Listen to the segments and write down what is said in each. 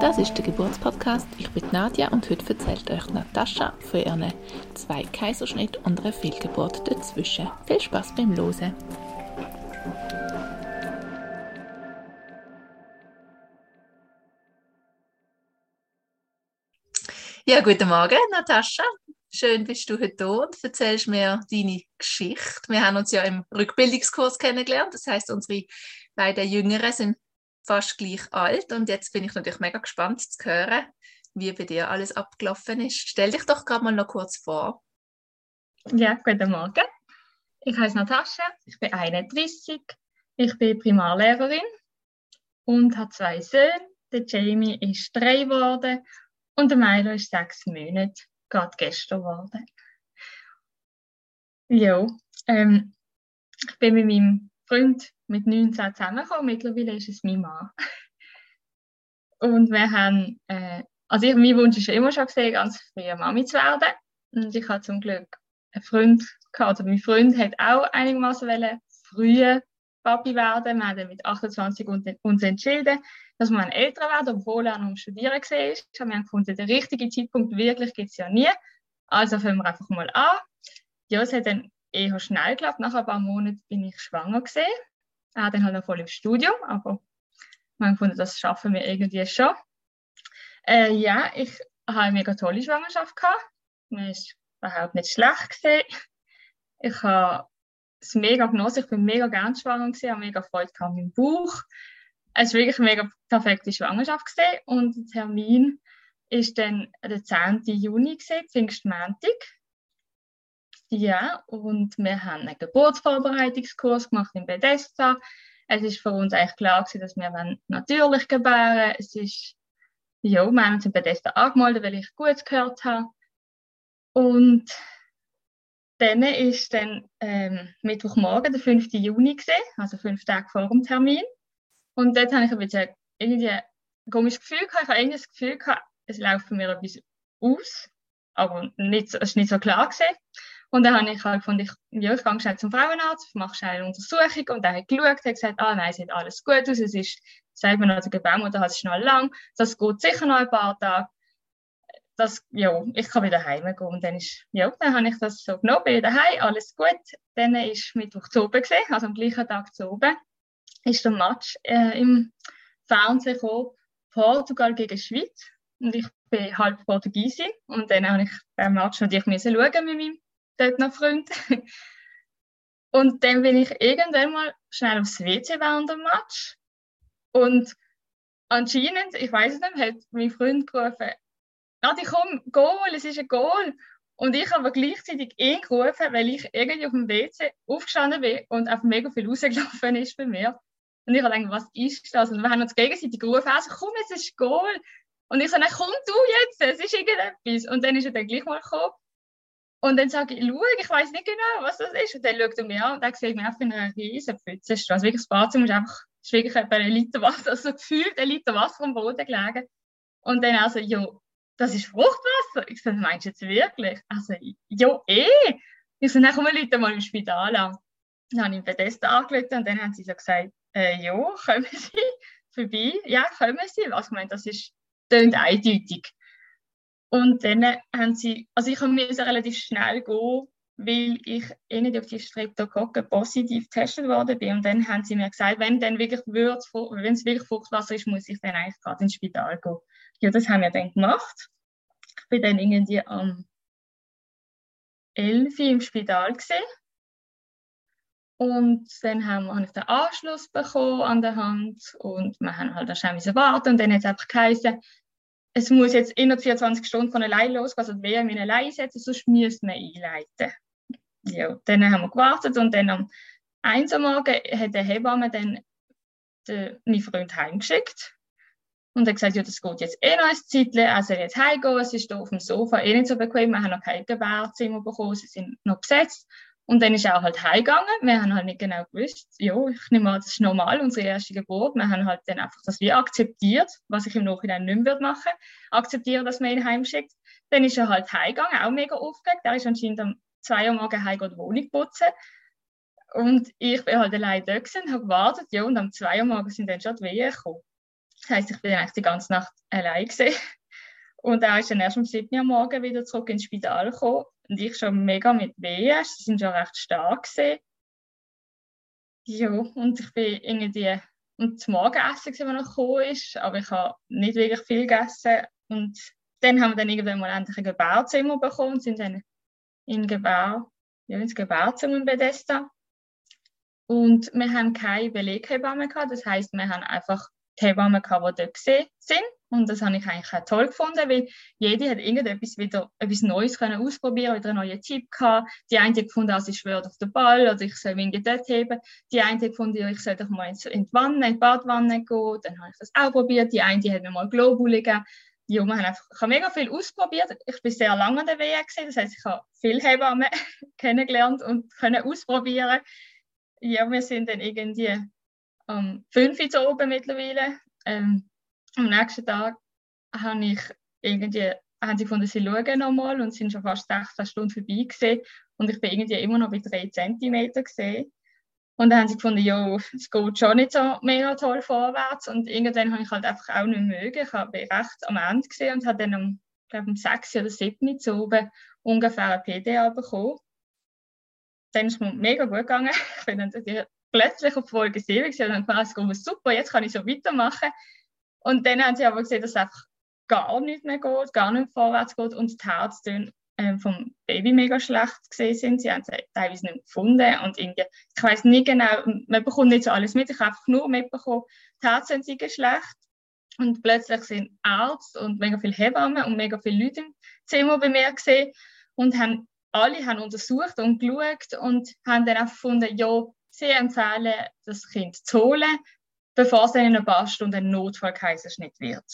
Das ist der Geburtspodcast. Ich bin Nadja und heute erzählt euch Natascha von ihren zwei Kaiserschnitt und einer Fehlgeburt dazwischen. Viel Spaß beim Losen. Ja, guten Morgen, Natascha. Schön bist du heute da und erzählst mir deine Geschichte. Wir haben uns ja im Rückbildungskurs kennengelernt. Das heißt, unsere beiden Jüngeren sind fast gleich alt und jetzt bin ich natürlich mega gespannt zu hören, wie bei dir alles abgelaufen ist. Stell dich doch gerade mal noch kurz vor. Ja, guten Morgen. Ich heiße Natascha, ich bin 31, ich bin Primarlehrerin und habe zwei Söhne. Der Jamie ist drei geworden und der Milo ist sechs Monate, gerade gestern geworden. Ja, ähm, ich bin mit meinem Freund mit 19 zusammengekommen. Mittlerweile ist es mein Mann. Und wir haben, äh, also ich, mein Wunsch ist immer schon gesehen, ganz früh Mami zu werden. Und ich habe zum Glück einen Freund gehabt, oder mein Freund hat auch einigermaßen früh Papi werden. Wir haben mit 28 uns entschieden, dass wir älter werden, obwohl er noch am Studieren war. Wir haben gefunden, der richtige Zeitpunkt wirklich gibt es ja nie. Also fangen wir einfach mal an. Ja, es hat dann eher schnell geklappt. Nach ein paar Monaten bin ich schwanger gesehen. Er dann halt noch voll im Studium, aber wir haben gefunden, das schaffen wir irgendwie schon. Äh, ja, ich habe eine mega tolle Schwangerschaft gehabt. Mir ist überhaupt nicht schlecht gesehen. Ich habe es mega genossen. Ich bin mega gern schwanger gewesen, habe mega Freude gehabt mit dem Bauch. Es war wirklich eine mega perfekte Schwangerschaft gesehen und der Termin ist dann der 10. Juni gesehen, Pfingstmontag. Ja, und wir haben einen Geburtsvorbereitungskurs gemacht in Bethesda. Es ist für uns eigentlich klar gewesen, dass wir natürlich gebären Es ist, ja, wir haben uns in Bethesda angemeldet, weil ich gut gehört habe. Und dann ist dann ähm, Mittwochmorgen, der 5. Juni gesehen, also fünf Tage vor dem Termin. Und dort habe ich ein bisschen irgendwie ein komisches Gefühl gehabt. Ich habe irgendwie das Gefühl gehabt, es läuft mich etwas aus, aber nicht, es ist nicht so klar gesehen. Und dann habe ich halt gefunden, ich, ja, ich gehe schnell zum Frauenarzt, mache schnell eine Untersuchung und er hat geschaut, hat gesagt, ah nein, es sieht alles gut aus, es ist, sagt man also Gebärmutter, es ist noch lang, das geht sicher noch ein paar Tage das, ja, ich kann wieder heim gehen. Und dann ist, ja, dann habe ich das so genommen, bin daheim, alles gut. Dann ist Mittwoch zu oben gesehen, also am gleichen Tag zu oben, ist der Match äh, im Fernsehen gekommen, Portugal gegen Schweiz. Und ich bin halb Portugiesin. Und dann habe ich den Match natürlich schauen mit meinem dort noch Freund. Und dann bin ich irgendwann mal schnell aufs WC während dem Match. Und anscheinend, ich weiß es nicht, hat mein Freund gerufen, Nati, komm, Goal, es ist ein Goal. Und ich habe gleichzeitig ihn gerufen, weil ich irgendwie auf dem WC aufgestanden bin und einfach mega viel rausgelaufen ist bei mir. Und ich habe gedacht, was ist das? Und wir haben uns gegenseitig gerufen, also komm, es ist Goal. Und ich so, komm du jetzt, es ist irgendetwas. Und dann ist er dann gleich mal gekommen. Und dann sage ich, schau, ich weiß nicht genau, was das ist. Und dann schaut er mir an und dann sieht mir einfach in einer riesen Pfütze. Also wirklich, das Badezimmer ist einfach, ist wirklich etwa ein Liter Wasser, also gefühlt ein Liter Wasser am Boden gelegen. Und dann also, ja, das ist Fruchtwasser. Ich sage, meinst du jetzt wirklich? Also, ja, eh. Ich sage, dann kommen Leute mal im Spital an. Dann habe ich Bethesda angerufen und dann haben sie so gesagt, äh, ja, kommen Sie vorbei? Ja, kommen Sie. Also, ich meine, das ist klingt eindeutig. Und dann haben sie, also ich musste relativ schnell gehen, weil ich eh nicht auf die Streptokokken positiv getestet worden bin. Und dann haben sie mir gesagt, wenn dann wirklich wenn es wirklich Fruchtwasser ist, muss ich dann eigentlich gerade ins Spital gehen. Ja, das haben wir dann gemacht. Ich bin dann irgendwie am 11 im Spital gesehen. Und dann haben wir, habe ich den Anschluss bekommen an der Hand und wir haben halt wahrscheinlich warten und dann hat es einfach geheißen, es muss jetzt innerhalb 24 Stunden von allein losgehen, also die WM in allein setzen, sonst müsste man einleiten. Ja, dann haben wir gewartet und dann am 1 Uhr morgen hat der Hebamme dann den, meinen Freund heimgeschickt und hat gesagt, ja, das geht jetzt eh noch ein Zeitchen, also jetzt heimgehen, es ist hier auf dem Sofa eh nicht so bequem, wir haben noch kein Gebärzimmer bekommen, sie sind noch besetzt. Und dann ist er auch halt heimgegangen. Wir haben halt nicht genau gewusst, ja, ich nehme an, das ist normal, unsere erste Geburt. Wir haben halt dann einfach das wie akzeptiert, was ich im Nachhinein nicht mehr machen würde, akzeptieren, dass man ihn heimschickt. Dann ist er halt heimgegangen, auch mega aufgeregt. Er ist anscheinend am 2 Uhr morgens heim die Wohnung putzen. Und ich bin halt allein da gewesen, habe gewartet, ja, und am 2 Uhr morgens sind dann schon die Wehen gekommen. Das heisst, ich bin eigentlich die ganze Nacht allein gewesen. Und er ist dann erst um 7 Uhr morgens wieder zurück ins Spital gekommen. Und ich schon mega mit Wehen, sie sind schon recht stark gewesen. Ja, und ich bin irgendwie, und das Morgenessen, das noch gekommen ist, aber ich habe nicht wirklich viel gegessen. Und dann haben wir dann irgendwann mal endlich ein Gebärzimmer bekommen und sind dann in Gebär, ja, ins Gebärzimmer in Bethesda. Und wir haben keine Beleghebamme gehabt, das heisst, wir haben einfach Hebammen gehabt, die dort sind. Und das habe ich eigentlich auch toll gefunden, weil jede hat irgendetwas wieder etwas Neues können ausprobieren, wieder einen neuen Tipp gehabt. Die eine hat gefunden, also ich schwöre auf den Ball oder ich soll mich dort heben. Die eine hat gefunden, ich soll doch mal in die Wanne, in die Badwanne gehen. Dann habe ich das auch probiert. Die eine hat mir mal Globule gegeben. Ja, wir haben einfach, ich habe mega viel ausprobiert. Ich bin sehr lange an der WE gesehen, das heißt, ich habe viele Hebammen kennengelernt und können ausprobieren. Ja, wir sind dann irgendwie am 5 Uhr oben mittlerweile. Ähm, am nächsten Tag habe ich irgendwie, haben sie gefunden, sie schauen nochmal und sind schon fast 16 Stunden vorbei gesehen und ich bin irgendwie immer noch bei 3 cm gesehen. Und dann haben sie gefunden, ja, es geht schon nicht so mega toll vorwärts. Und irgendwann habe ich halt einfach auch nicht mögen. Ich habe recht am Ende gesehen und habe dann um, glaube um 6 oder 7 Uhr oben ungefähr ein PDA bekommen. Dann ist es mir mega gut gegangen. Ich bin dann plötzlich auf Folge 7 gesehen und dann habe ich super, jetzt kann ich so weitermachen. Und dann haben sie aber gesehen, dass es einfach gar nicht mehr geht, gar nicht vorwärts geht und die Herztöne äh, vom Baby mega schlecht gesehen sind. Sie haben es teilweise nicht gefunden und irgendwie, ich weiß nicht genau, man bekommt nicht so alles mit. Ich habe einfach nur mitbekommen, die Herztöne sind schlecht. Und plötzlich sind Ärzte und mega viele Hebammen und mega viele Leute im Zimmer bei mir gesehen und haben, alle haben untersucht und geschaut und haben dann auch gefunden, ja, sie empfehlen, das Kind zu holen, bevor es dann in ein paar Stunden ein Notfallkaiserschnitt wird.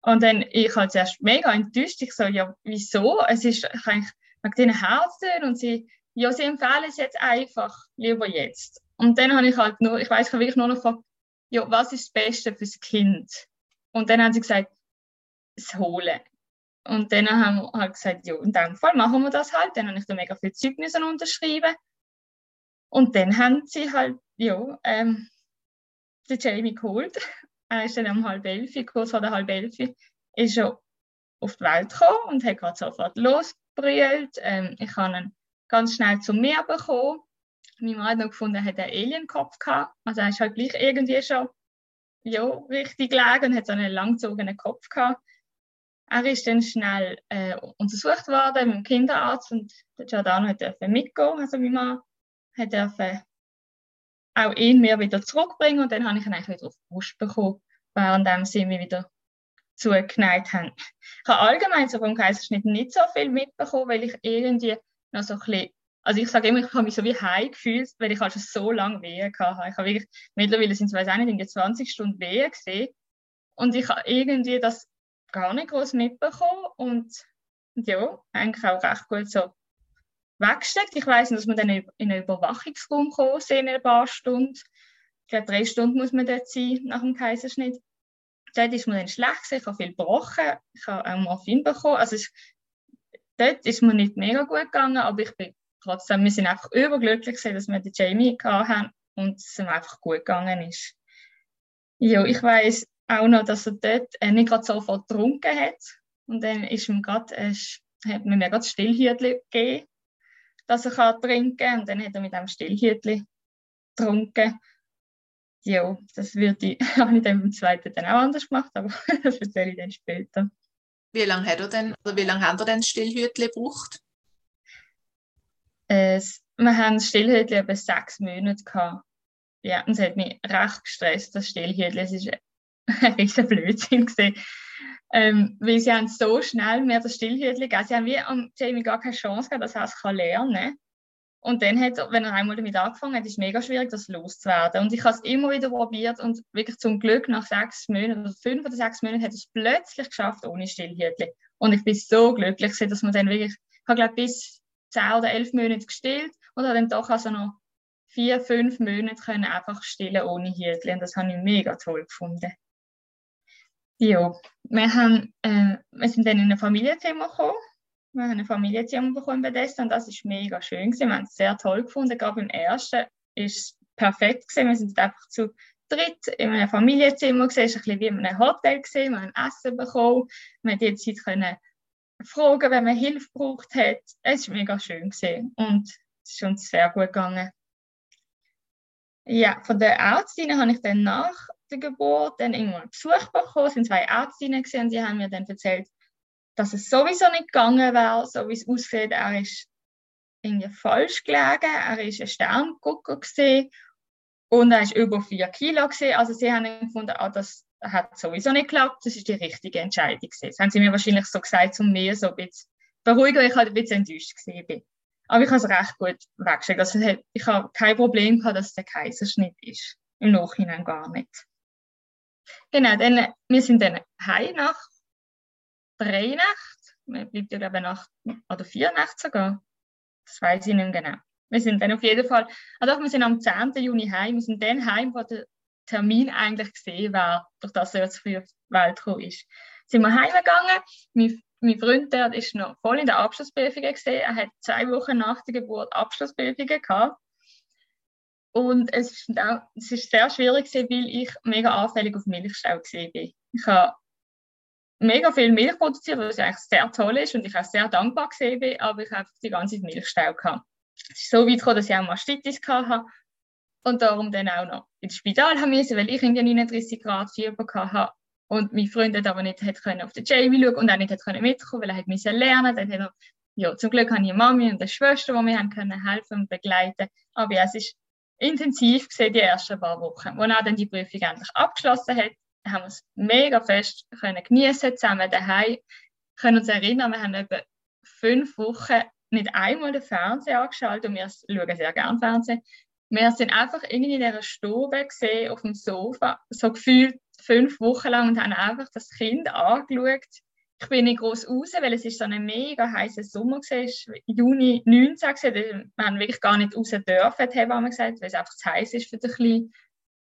Und dann, ich halt zuerst mega enttäuscht. Ich so, ja, wieso? Es ist eigentlich mit den Herzen und sie, ja, sie empfehlen es jetzt einfach, lieber jetzt. Und dann habe ich halt nur, ich weiß, ich habe wirklich nur noch gefragt, ja, was ist das Beste fürs Kind? Und dann haben sie gesagt, das Holen. Und dann haben wir halt gesagt, ja, in dem Fall machen wir das halt. Dann habe ich da mega viel Zeugnis unterschrieben. Und dann haben sie halt, ja, ähm, den Jamie geholt. Er ist dann um halb elf, kurz vor der halb elf, ist er auf die Welt gekommen und hat gerade sofort losgebrüllt. Ähm, ich habe ihn ganz schnell zu mir bekommen. Meine Mann hat noch gefunden, er hat einen Alienkopf gehabt. Also er ist halt gleich irgendwie schon ja, richtig gelegen und hat so einen langgezogenen Kopf gehabt. Er ist dann schnell äh, untersucht worden mit dem Kinderarzt und der Giordano hat mitgehen, also mein Mann hat auch ihn mir wieder zurückbringen und dann habe ich ihn eigentlich wieder auf die Brust bekommen, während sie mich wieder zugeneigt haben. Ich habe allgemein so vom Kaiserschnitt nicht so viel mitbekommen, weil ich irgendwie noch so ein bisschen, also ich sage immer, ich habe mich so wie heim gefühlt, weil ich halt schon so lange Wehen hatte. Ich habe wirklich, mittlerweile sind es, weiß auch nicht, irgendwie 20 Stunden Wehen gesehen und ich habe irgendwie das gar nicht groß mitbekommen und ja, eigentlich auch recht gut so weggesteckt. Ich weiß, dass wir dann in einen Überwachungsraum gekommen sind in ein paar Stunden. Ich glaube, drei Stunden muss man dort sein nach dem Kaiserschnitt. Dort ist mir dann schlecht ich habe viel gebrochen, ich habe auch Morphin bekommen. Also es, dort ist mir nicht mega gut gegangen, aber ich bin trotzdem, wir sind einfach überglücklich dass wir den Jamie hatten und es ihm einfach gut gegangen ist. Ja, ich weiß auch noch, dass er dort äh, nicht gerade sofort getrunken hat und dann ist ihm grad, äh, hat mir gerade Stillhütchen gegeben dass er kann trinken kann. Und dann hat er mit einem Stillhütli getrunken. Ja, das würde ich, habe ich dann beim zweiten dann auch anders gemacht, aber das erzähle ich dann später. Wie lange hat er denn, oder wie lange hat er denn Stillhütli gebraucht? Es, wir haben das Stillhütli etwa sechs Monate gehabt. Ja, und es hat mich recht gestresst, das Stillhütli. Es war ein riesen Blödsinn gewesen. Ähm, weil sie haben so schnell mehr das Stillhütchen gegeben. Sie haben wie am Jamie gar keine Chance gehabt, dass er es lernen kann. Und dann hat wenn er einmal damit angefangen hat, ist es mega schwierig, das loszuwerden. Und ich habe es immer wieder probiert und wirklich zum Glück nach sechs Monaten oder fünf oder sechs Monaten hat es plötzlich geschafft ohne Stillhütchen. Und ich bin so glücklich, dass man dann wirklich, ich habe glaube bis zehn oder elf Monate gestillt und habe dann doch also noch vier, fünf Monate können einfach stillen ohne Hütchen. Und das habe ich mega toll gefunden. Ja, wir, haben, äh, wir sind dann in ein Familienzimmer gekommen. Wir haben ein Familienzimmer bekommen bei Bethesda und das ist mega schön gewesen. Wir haben es sehr toll gefunden. Gerade beim ersten ist perfekt gewesen. Wir sind einfach zu dritt in einem Familienzimmer gesehen, es war ein bisschen wie in einem Hotel gesehen, wir haben Essen bekommen, wir haben jetzt können fragen, wenn man Hilfe braucht hat. Es war mega schön gewesen. und es ist uns sehr gut gegangen. Ja, von der Ärztin habe ich dann nach der Geburt dann irgendwann Besuch bekommen. Es waren zwei Ärztinnen und die haben mir dann erzählt, dass es sowieso nicht gegangen wäre, so wie es aussieht. Er ist irgendwie falsch gelegen, er ist ein Sterngucker gesehen und er ist über vier Kilo gesehen. Also sie haben gefunden, ah, das hat sowieso nicht geklappt, das ist die richtige Entscheidung gewesen. Das haben sie mir wahrscheinlich so gesagt, um mir so ein bisschen beruhigen, weil ich halt ein bisschen enttäuscht bin. Aber ich habe es recht gut weggeschickt. Also ich habe kein Problem gehabt, dass es der Kaiserschnitt ist. Im Nachhinein gar nicht. Genau, dann, wir sind dann heim nach drei Nächten. Wir bleiben ja, glaube ich, Nacht oder vier Nächte sogar. Das weiß ich nicht genau. Wir sind dann auf jeden Fall, also wir sind am 10. Juni heim. Wir sind dann heim, wo der Termin eigentlich gesehen war, durch das er zu früh auf die Welt gekommen ist. Sind wir heimgegangen. Mein mein Freund der ist noch voll in der Abschlussprüfung gesehen. Er hat zwei Wochen nach der Geburt Abschlussprüfungen gehabt. Und es ist, auch, es ist sehr schwierig gewesen, weil ich mega anfällig auf Milchstau bin. Ich habe mega viel Milch produziert, was eigentlich sehr toll ist und ich auch sehr dankbar bin, aber ich habe die ganze Zeit Milchstau gehabt. Es ist so weit gekommen, dass ich auch Mastitis hatte und darum dann auch noch ins Spital müssen, weil ich irgendwie 39 Grad Fieber hatte und mein Freund hat aber nicht hat können auf den Jamie schauen und auch nicht hat können mitkommen, weil er hat müssen lernen. Dann hat er, ja, zum Glück habe ich eine Mami und eine Schwester, die mir haben können helfen und begleiten. Aber ja, es ist intensiv gesehen die ersten paar Wochen. Als er dann die Prüfung endlich abgeschlossen hat, haben wir es mega fest können genießen zusammen daheim. Wir können uns erinnern, wir haben etwa fünf Wochen nicht einmal den Fernseher angeschaltet und wir schauen sehr gerne Fernsehen. Wir sind einfach irgendwie in dieser Stube gesehen, auf dem Sofa, so gefühlt fünf Wochen lang und haben einfach das Kind angeschaut. Ich bin nicht groß raus, weil es ist so ein mega heißer Sommer war. Juni 19 gewesen. Wir haben wirklich gar nicht raus dürfen, die Hebamme gesagt, weil es einfach zu heiß ist für den Kleinen.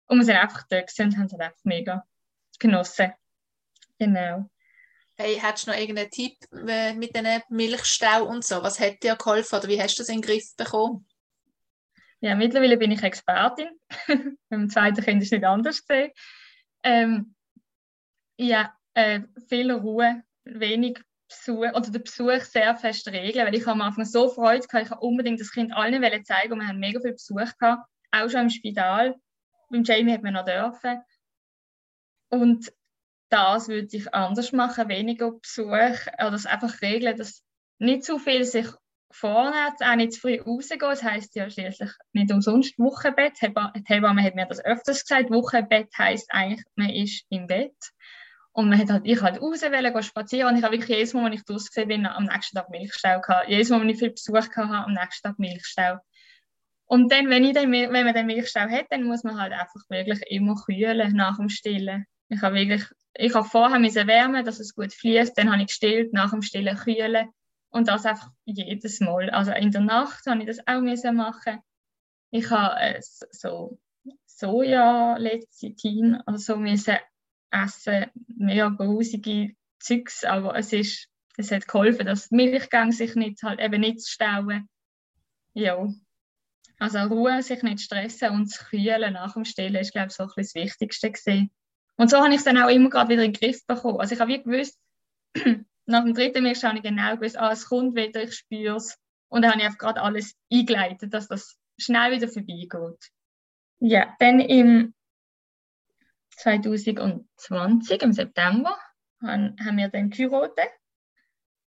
Und wir sind einfach da und haben es einfach mega genossen. Genau. Hey, hättest du noch irgendeinen Tipp äh, mit den Milchstau und so? Was hat dir geholfen oder wie hast du das in den Griff bekommen? Ja, mittlerweile bin ich Expertin. Beim zweiten Kind ist es nicht anders gesehen. Ähm, ja, äh, viel Ruhe, wenig Besuch oder den Besuch sehr fest regeln, weil ich am Anfang so Freude hatte, ich unbedingt das Kind allen zeigen und wir haben mega viel Besuch gehabt, auch schon im Spital. Beim Jamie hat man noch dürfen. Und das würde ich anders machen, weniger Besuch oder das einfach regeln, dass nicht zu viel sich vorne auch nicht zu früh rausgehen. Das heisst ja schließlich nicht umsonst Wochenbett. Die Hebamme hat mir das öfters gesagt. Wochenbett heisst eigentlich, man ist im Bett. Und man hat halt, ich halt raus wollen, spazieren. Und ich habe wirklich jedes Mal, wenn ich draußen bin, am nächsten Tag Milchstau gehabt. Jedes Mal, wenn ich viel Besuch hatte, am nächsten Tag Milchstau. Und dann, wenn, ich den, wenn man den Milchstau hat, dann muss man halt einfach wirklich immer kühlen nach dem Stillen. Ich habe wirklich, ich habe vorher müssen wärmen, dass es gut fließt. Dann habe ich gestillt, nach dem Stillen kühlen. Und das einfach jedes Mal. Also in der Nacht habe ich das auch müssen machen. Ich habe äh, so Soja-Lecithin oder so müssen essen, mega grusige Zeugs, aber es ist, es hat geholfen, dass die Milchgang sich nicht halt eben nicht stauen. Ja. Also Ruhe, sich nicht stressen und das Kühlen nach dem Stillen ist, glaube ich, so ein das Wichtigste gewesen. Und so habe ich es dann auch immer gerade wieder in den Griff bekommen. Also ich habe wie gewusst, nach dem dritten Milch habe ich genau gewusst, ah, es kommt wieder, ich spüre es. Und dann habe ich einfach gerade alles eingeleitet, dass das schnell wieder vorbeigeht. Ja, dann im 2020, im September, haben, wir dann geheiratet.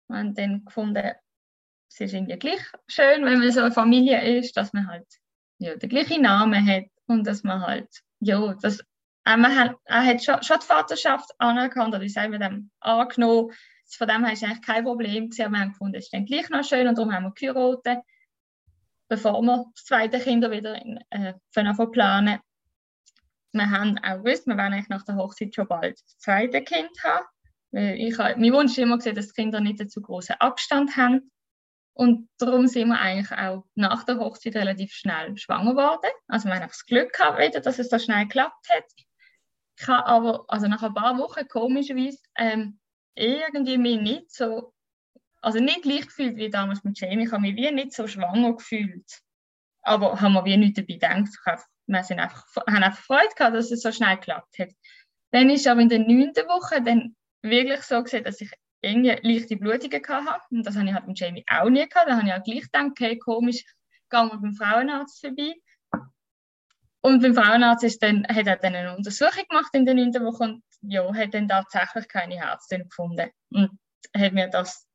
Wir haben dann gefunden, es ist irgendwie gleich schön, wenn man so eine Familie ist, dass man halt ja, den gleichen Namen hat und dass man halt, ja, das, äh, man hat, er hat schon, schon die Vaterschaft anerkannt, oder ich sage dem angenommen, von dem her war eigentlich kein Problem. Gewesen. Wir haben gefunden, es ist dann gleich noch schön und darum haben wir geheiratet, bevor wir das zweite Kind wieder in, äh, planen. Wir haben auch gewusst, wir werden nach der Hochzeit schon bald das zweite Kind haben. Ich habe, mein Wunsch war immer, gesehen, dass die Kinder nicht einen zu großen Abstand haben. Und darum sind wir eigentlich auch nach der Hochzeit relativ schnell schwanger geworden. Also wir haben das Glück gehabt, wieder, dass es so schnell geklappt hat. Ich habe aber, also nach ein paar Wochen komischerweise, ähm, irgendwie mich nicht so, also nicht gleich gefühlt wie damals mit Jamie. Ich habe mich wie nicht so schwanger gefühlt. aber haben wir wie nichts dabei gedacht. Wir sind einfach, haben einfach Freude gehabt, dass es so schnell geklappt hat. Dann ist aber in der neunten Woche dann wirklich so gesehen, dass ich irgendwie leichte Blutungen hatte. Und das habe ich halt mit Jamie auch nie gehabt. Da habe ich halt gleich gedacht, okay, komisch, gehen wir beim Frauenarzt vorbei. Und beim Frauenarzt ist dann, hat er dann eine Untersuchung gemacht in der neunten Woche und ja, hat dann tatsächlich keine Herztöne gefunden. Und hat mir das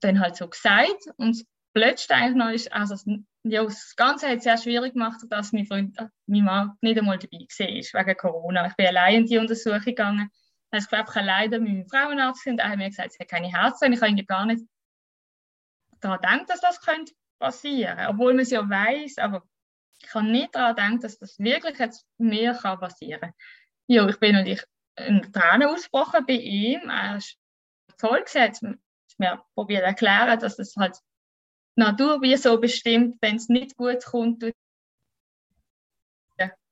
dann halt so gesagt. Und das Blödste eigentlich noch ist, also ja, das Ganze hat es sehr schwierig gemacht, dass mein Freund, äh, mein Mann nicht einmal dabei war, wegen Corona. Ich bin allein in die Untersuchung gegangen. Ich war einfach alleine mit meinem Frauenarzt und er hat mir gesagt, es hat keine Herzen. Ich habe gar nicht daran gedacht, dass das könnte passieren könnte. Obwohl man es ja weiß, aber ich habe nicht daran gedacht, dass das wirklich jetzt mir kann passieren kann. Ja, ich bin natürlich in Tränen ausgebrochen bei ihm. Er ist toll gesetzt. mir probiert erklären, dass das halt Natur wie so bestimmt, wenn es nicht gut kommt,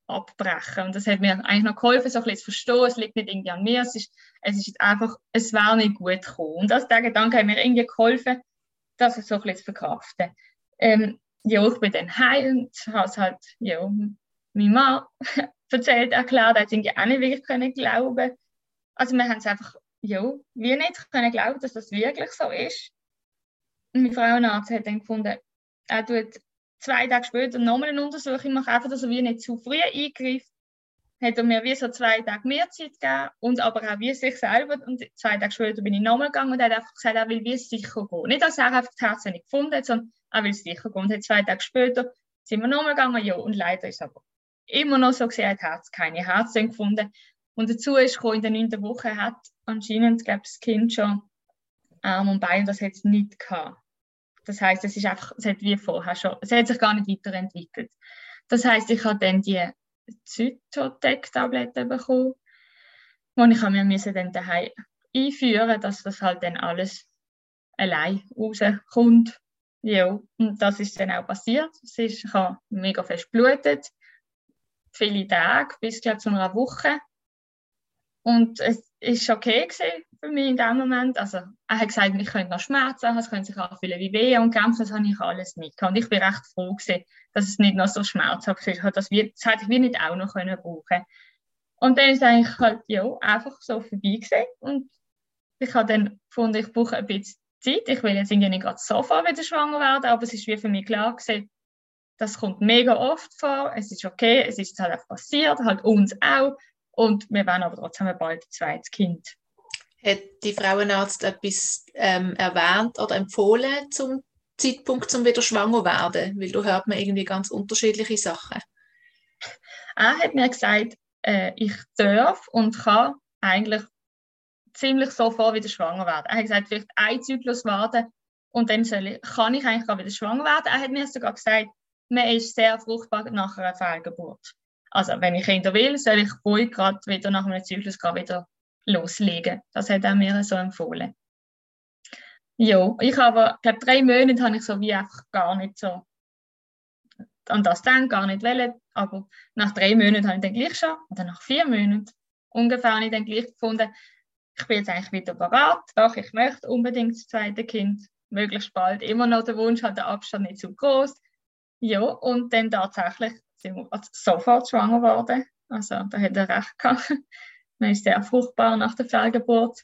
abbrechen. Und das hat mir eigentlich noch geholfen, so ein bisschen zu verstehen, es liegt nicht irgendwie an mir, es ist, es ist einfach, es wäre nicht gut gekommen. Und das, der Gedanke hat mir irgendwie geholfen, das so ein bisschen zu verkraften. Ähm, ja, ich bin dann heim und habe es halt, ja, mein Mann erzählt, erklärt, er hat irgendwie auch nicht wirklich können glauben. Also wir haben es einfach, ja, wir nicht können glauben, dass das wirklich so ist. Mein Frauenarzt hat dann gefunden, er tut zwei Tage später nochmal eine Untersuchung machen, einfach, dass er wie nicht zu früh eingreift. Hat er mir wie so zwei Tage mehr Zeit gegeben und aber auch wie sich selber. Und zwei Tage später bin ich nochmal gegangen und er hat einfach gesagt, er will wie sicher gehen. Nicht, dass er einfach das Herz nicht gefunden hat, sondern er will sicher gehen. Und hat zwei Tage später sind wir nochmal gegangen, ja, und leider ist aber immer noch so gesehen, er hat keine Herzen gefunden. Und dazu ist gekommen, in der neunten Woche hat anscheinend, glaube das Kind schon Arm und Bein, das hat es nicht gehabt. Das heißt, es ist einfach, es hat wie vorher schon, es hat sich gar nicht weiterentwickelt. Das heißt, ich habe dann die Zytotec-Tabletten bekommen, und ich mir müssen dann daheim einführen, dass das halt dann alles allein rauskommt. Ja, und das ist dann auch passiert. Es ist, ich habe mega fest blutet, viele Tage, bis zu einer Woche. Und es ist okay für mich in dem Moment. Also, er hat gesagt, ich könnte noch Schmerzen haben, es könnte sich anfühlen wie weh und kämpfen, das habe ich alles nicht Und ich bin recht froh gewesen, dass es nicht noch so schmerzhaft ist. Das, das hätte ich nicht auch noch können brauchen Und dann ist es eigentlich halt, ja, einfach so vorbei gewesen. Und ich habe dann gefunden, ich brauche ein bisschen Zeit. Ich will jetzt irgendwie nicht gerade sofort wieder schwanger werden, aber es ist wie für mich klar gewesen, das kommt mega oft vor. Es ist okay, es ist halt einfach passiert, halt uns auch. Und wir werden aber trotzdem bald ein zweites Kind. Hat die Frauenarzt etwas ähm, erwähnt oder empfohlen zum Zeitpunkt, zum wieder schwanger werden? Weil da hört man irgendwie ganz unterschiedliche Sachen. Er hat mir gesagt, äh, ich darf und kann eigentlich ziemlich sofort wieder schwanger werden. Er hat gesagt, vielleicht ein Zyklus warten und dann soll ich, kann ich eigentlich auch wieder schwanger werden. Er hat mir sogar gesagt, man ist sehr fruchtbar nach einer Fehlgeburt. Also wenn ich Kinder will, soll ich ruhig gerade wieder nach einem Zyklus wieder loslegen. Das hat er mir so empfohlen. Ja, ich habe, glaube drei Monate habe ich so wie einfach gar nicht so an das dann gar nicht wollen, aber nach drei Monaten habe ich dann gleich schon, oder nach vier Monaten ungefähr habe ich dann gleich gefunden, ich bin jetzt eigentlich wieder bereit, doch ich möchte unbedingt das zweite Kind, möglichst bald, immer noch der Wunsch, hat der Abstand nicht zu groß. Ja, und dann tatsächlich sind wir sofort schwanger geworden. Also da hat er recht gehabt. Man ist sehr fruchtbar nach der Fehlgeburt.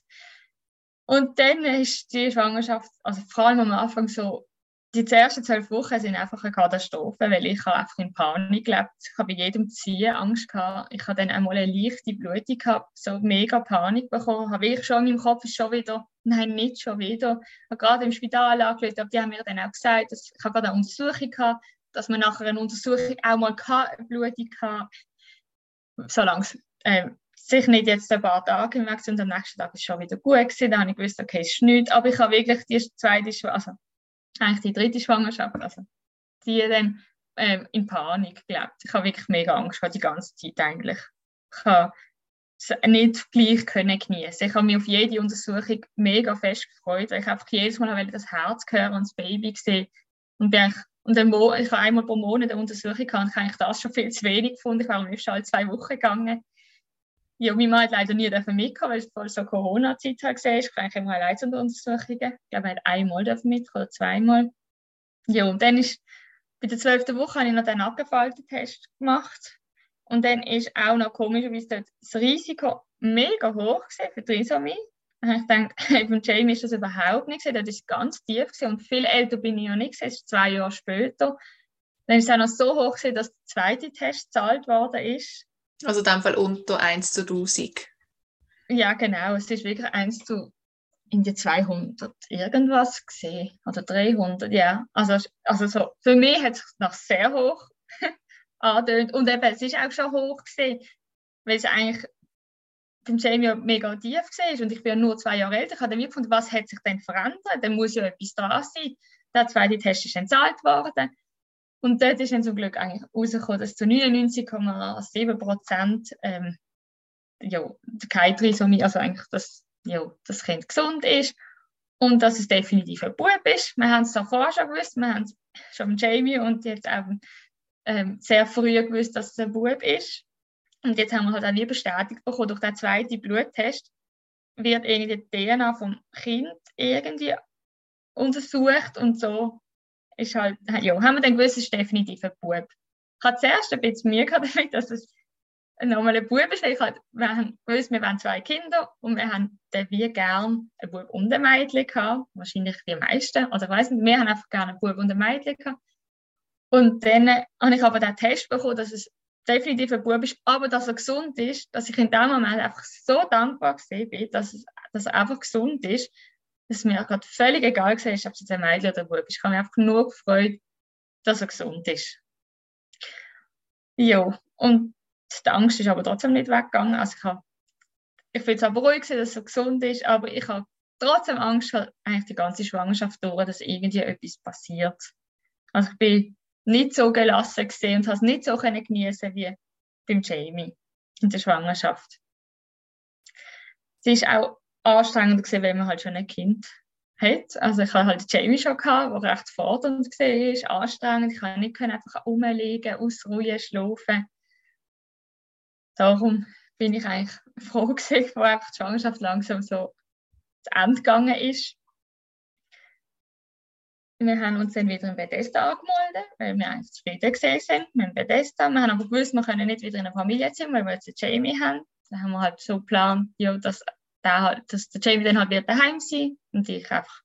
Und dann ist die Schwangerschaft, also vor allem am Anfang so, die ersten zwölf Wochen sind einfach eine Katastrophe, weil ich einfach in Panik gelebt. Ich habe bei jedem Ziehen Angst gehabt. Ich habe dann einmal eine leichte Blutung gehabt, so mega Panik bekommen. Habe ich schon in meinem Kopf schon wieder, nein, nicht schon wieder. Ich habe gerade im Spital angeschaut, aber die haben mir dann auch gesagt, dass ich habe gerade eine Untersuchung gehabt, dass man nach einer Untersuchung auch mal eine Blutung kann, solange es äh, sich nicht jetzt ein paar Tage hinweg und am nächsten Tag ist schon wieder gut gewesen, dann habe ich gewusst, okay, es ist nichts, aber ich habe wirklich die zweite, also eigentlich die dritte Schwangerschaft, also die dann ähm, in Panik gelebt. Ich habe wirklich mega Angst gehabt, die ganze Zeit eigentlich. Ich nicht gleich können genießen. Ich habe mich auf jede Untersuchung mega fest gefreut, weil ich einfach jedes Mal das Herz hören und das Baby gesehen und bin und dann, ich habe einmal pro Monat eine Untersuchung gehabt, habe ich das schon viel zu wenig gefunden. Ich war am liebsten alle zwei Wochen gegangen. Ja, meine Mann hat leider nie mitkommen, weil es voll so Corona-Zeit war. Ich war eigentlich immer allein zu Untersuchungen. Ich glaube, er hat einmal mitkommen oder zweimal. Ja, und dann ist bei der zwölften Woche habe ich noch den Abgefalten-Test gemacht. Und dann ist auch noch komischerweise dort das Risiko mega hoch für Trisomie. Ich denke, beim Jamie ist das überhaupt nicht gesehen. Das ist ganz tief gewesen. und viel älter bin ich ja nicht gesehen. Es ist zwei Jahre später. Dann ist es auch noch so hoch gewesen, dass der zweite Test gezahlt worden ist. Also in dem Fall unter 1 zu 1000. Ja, genau. Es ist wirklich 1 zu in die 200 irgendwas gesehen oder 300, ja. Also, also so, für mich hat es noch sehr hoch angedeutet und eben, es ist auch schon hoch gesehen, weil es eigentlich beim Jamie ja mega tief war und ich bin ja nur zwei Jahre älter. Ich habe dann gefunden, was hat sich denn verändert? Dann muss ja etwas dran sein. Der zweite Test ist entzahlt worden. Und dort ist dann zum Glück eigentlich rausgekommen, dass zu 99,7 Prozent ähm, ja, keine Trisomie, also eigentlich das ja, das Kind gesund ist und dass es definitiv ein Bub ist. Wir haben es davor schon gewusst, wir haben es schon mit Jamie und jetzt auch ähm, sehr früh gewusst, dass es ein Bub ist. Und jetzt haben wir halt auch nie bestätigt bekommen, durch den zweiten Bluttest wird irgendwie die DNA vom Kind irgendwie untersucht und so ist halt, ja, haben wir dann gewusst, es ist definitiv ein Bub. Ich hatte zuerst ein bisschen Mühe damit, dass es nochmal ein Bub ist. Ich halt, wir haben gewusst, wir haben zwei Kinder und wir haben dann wie gern ein Bub und ein Mädchen gehabt. Wahrscheinlich die meisten. Oder ich weiss nicht, wir haben einfach gerne ein Bub und ein Mädchen gehabt. Und dann habe ich aber den Test bekommen, dass es definitiv ein Bub ist, aber dass er gesund ist, dass ich in dem Moment einfach so dankbar bin, dass, es, dass er einfach gesund ist, dass mir gerade völlig egal war, ob es jetzt ein Mädchen oder ein Bub ist. Ich habe mich einfach nur gefreut, dass er gesund ist. Ja, und die Angst ist aber trotzdem nicht weggegangen. Also ich, habe, ich bin zwar beruhigt, dass er gesund ist, aber ich habe trotzdem Angst, eigentlich die ganze Schwangerschaft durch, dass irgendwie etwas passiert. Also ich bin nicht so gelassen gesehen und habe es nicht so genießen wie beim Jamie in der Schwangerschaft. Es war auch anstrengend gewesen, wenn man halt schon ein Kind hat. Also ich hatte halt Jamie schon gehabt, der recht fordernd war, anstrengend. Ich konnte nicht einfach rumliegen, ausruhen, schlafen darum bin ich eigentlich froh gewesen, wo einfach die Schwangerschaft langsam so zu Ende gegangen ist. Wir haben uns dann wieder in Bethesda angemeldet, weil wir eigentlich zufrieden gesehen sind mit Bethesda. Wir haben aber gewusst, wir können nicht wieder in eine Familie ziehen, weil wir jetzt Jamie haben. Dann haben wir halt so geplant, ja, dass, der, halt, dass der Jamie dann halt wieder daheim sein und ich einfach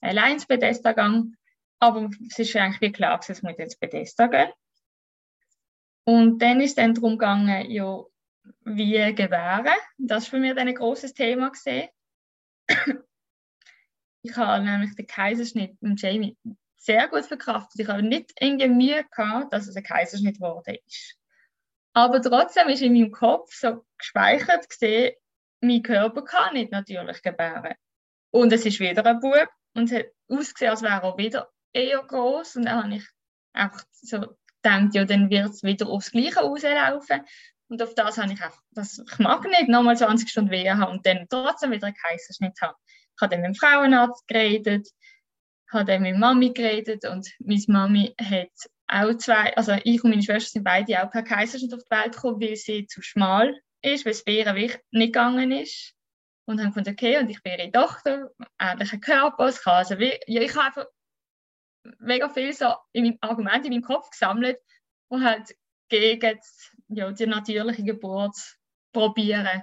allein ins Bethesda gegangen. Aber es ist eigentlich wie klar, dass wir jetzt Bethesda gehen. Und dann ist es dann darum gegangen, ja, wie gebären. Das war für mich dann ein großes Thema. Ich habe nämlich den Kaiserschnitt mit Jamie sehr gut verkraftet. Ich habe nicht irgendwie Mühe gehabt, dass es ein Kaiserschnitt geworden ist. Aber trotzdem ist in meinem Kopf so gespeichert gesehen, mein Körper kann nicht natürlich gebären. Und es ist wieder ein Bub und es hat ausgesehen, als wäre er wieder eher groß. Und dann habe ich einfach so denkt, ja, dann wird es wieder aufs Gleiche rauslaufen. Und auf das habe ich einfach, das, ich mag nicht nochmal 20 Stunden Wehen haben und dann trotzdem wieder einen Kaiserschnitt haben. Ich habe dann mit dem Frauenarzt geredet, habe dann mit Mami geredet und meine Mami hat auch zwei, also ich und meine Schwester sind beide auch per Kaiserschnitt auf die Welt gekommen, weil sie zu schmal ist, weil es bei nicht gegangen ist. Und haben gefunden, okay, und ich bin ihre Tochter, ähnlicher Körper, es kann also, ja, ich habe einfach mega viel so in meinem Argument in meinem Kopf gesammelt, wo halt gegen ja, die natürliche Geburt probieren,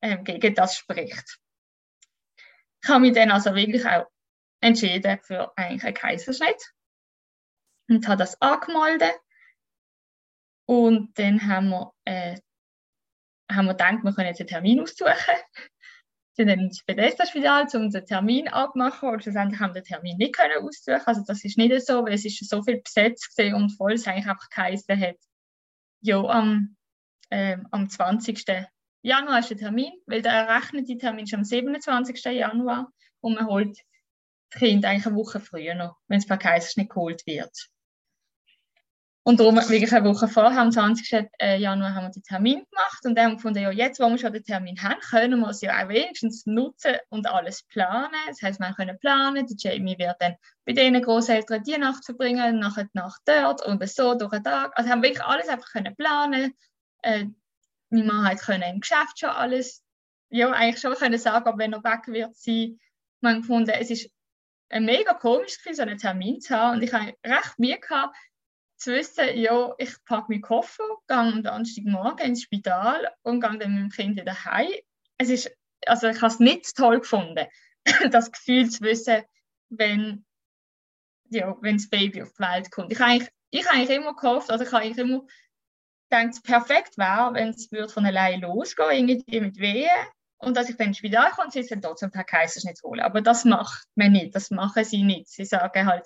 ähm, gegen das spricht. Ich habe mich dann also wirklich auch entschieden für eigentlich einen Kaiserschnitt und habe das angemeldet. Und dann haben wir, äh, haben wir gedacht, wir können jetzt einen Termin aussuchen sind dann ins Bethesda-Spital, um den Termin abzumachen und schlussendlich haben wir den Termin nicht können aussuchen. Also das ist nicht so, weil es ist so viel besetzt und voll es eigentlich einfach geheißen hat, ja, am, äh, am 20. Januar ist der Termin, weil der errechnete Termin ist am 27. Januar und man holt das Kind eigentlich eine Woche früher noch, wenn es per Kaiserschnitt geholt wird. Und darum, wirklich eine Woche vorher, am 20. Äh, Januar, haben wir den Termin gemacht und dann haben wir gefunden, ja, jetzt, wo wir schon den Termin haben, können wir es ja auch wenigstens nutzen und alles planen. Das heißt, wir können planen, der Jamie wird dann bei den Großeltern die Nacht verbringen, nachher die Nacht dort und so durch den Tag. Also haben wir wirklich alles einfach können planen. Äh, meine Mann hat können im Geschäft schon alles, ja, eigentlich schon können sagen, ob wenn er weg wird sein. Haben gefunden, es ist ein mega komisches Gefühl, so einen Termin zu haben. Und ich habe recht Mühe zu wissen, ja, ich packe meinen Koffer, gehe am Donnerstagmorgen ins Spital und gehe dann mit dem Kind wieder heim. Es ist, also ich habe es nicht toll gefunden, das Gefühl zu wissen, wenn, ja, wenn das Baby auf die Welt kommt. Ich habe eigentlich, ich habe eigentlich immer gehofft, also ich habe eigentlich immer gedacht, perfekt wäre, wenn es von allein losgehen, irgendwie mit Wehen und dass ich dann ins Spital komme sie dann trotzdem per Kaiserschnitt holen. Aber das macht man nicht, das machen sie nicht. Sie sagen halt,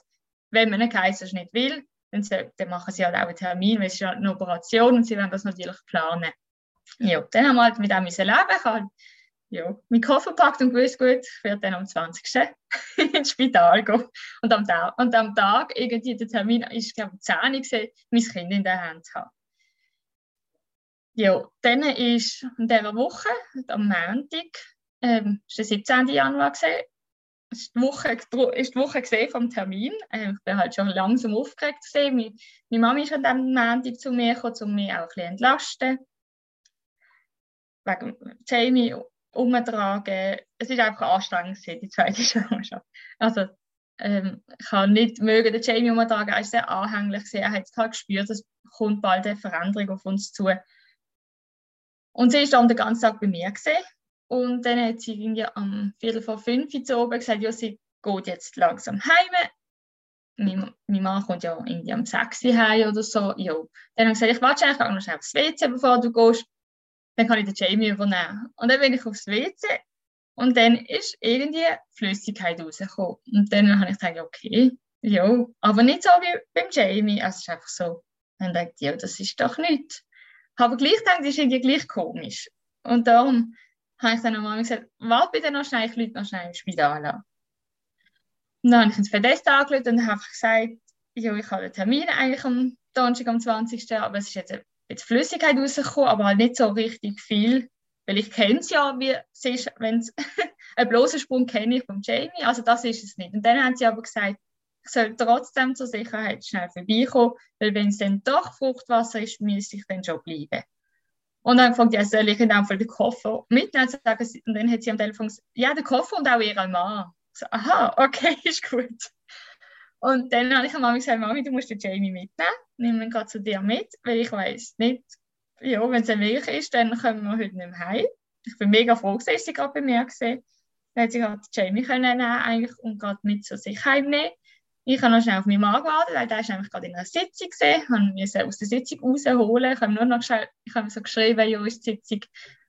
wenn man einen Kaiserschnitt will, dann, dann machen sie halt auch einen Termin, weil es ist halt eine Operation und sie werden das natürlich planen. Ja, dann haben wir halt mit dem müssen leben. Ich halt, ja, meinen Koffer gepackt und gewusst, gut, ich werde dann am 20. ins Spital gehen. Und am, Tag, und am Tag, irgendwie der Termin ist, glaube ich, 10 gesehen, mein Kind in der Hand haben. Ja, dann ist in dieser Woche, am Montag, ähm, ist der 17. Januar gesehen, ist die Woche, ist die Woche gesehen vom Termin. Äh, ich bin halt schon langsam aufgeregt gesehen. Meine, meine Mami ist an diesem Montag zu mir gekommen, um mich auch ein bisschen entlasten. Wegen Jamie umtragen. Es ist einfach anstrengend gewesen, die zweite Schwangerschaft. Also, ähm, ich kann nicht mögen, den Jamie umtragen. Er ist sehr anhänglich gewesen. Er hat halt gespürt, es kommt bald eine Veränderung auf uns zu. Und sie ist dann den ganzen Tag bei mir gesehen. Und dann hat sie irgendwie am Viertel vor fünf zu oben gesagt, ja, sie geht jetzt langsam heim. Mein, mein Mann kommt ja irgendwie am 6 Uhr heim oder so. Ja. Dann habe ich gesagt, ich warte eigentlich noch schnell aufs WC, bevor du gehst. Dann kann ich den Jamie übernehmen. Und dann bin ich aufs WC und dann ist irgendwie Flüssigkeit rausgekommen. Und dann habe ich gedacht, okay, ja, aber nicht so wie beim Jamie. Also es ist einfach so. Dann ich, ja, das ist doch nichts. Aber gleich gedacht, das ist irgendwie gleich komisch. Und darum habe ich dann am gesagt, warte bitte noch schnell, ich rufe noch schnell ins Spital an. Und dann habe ich ins Fedest angerufen und habe gesagt, ja, ich habe den Termin eigentlich am Donnerstag, am 20. Aber es ist jetzt ein bisschen Flüssigkeit rausgekommen, aber halt nicht so richtig viel. Weil ich kenne es ja, wie es ist, wenn es einen bloßen Sprung kenne ich vom Jamie. Also das ist es nicht. Und dann haben sie aber gesagt, soll trotzdem zur Sicherheit schnell vorbeikommen, weil wenn es dann doch Fruchtwasser ist, müsste ich dann schon bleiben. Und dann fragt ja, soll ich in dem Fall den Koffer mitnehmen? Und dann hat sie am Telefon gesagt, ja, den Koffer und auch ihren Mann. Ich so, aha, okay, ist gut. Und dann habe ich an Mami gesagt, Mami, du musst den Jamie mitnehmen. Nimm ihn gerade zu dir mit, weil ich weiß nicht, ja, wenn es ein Milch ist, dann kommen wir heute nicht mehr heim. Ich bin mega froh, dass sie gerade bei mir gesehen. Dann hat sie gerade Jamie können nehmen eigentlich und gerade mit zu sich heimnehmen. Ich habe noch schnell auf meinen Mann gewartet, weil der ist nämlich gerade in einer Sitzung gesehen. Ich musste aus der Sitzung rausholen. Ich habe nur noch ich habe so geschrieben, ja, ist die Sitzung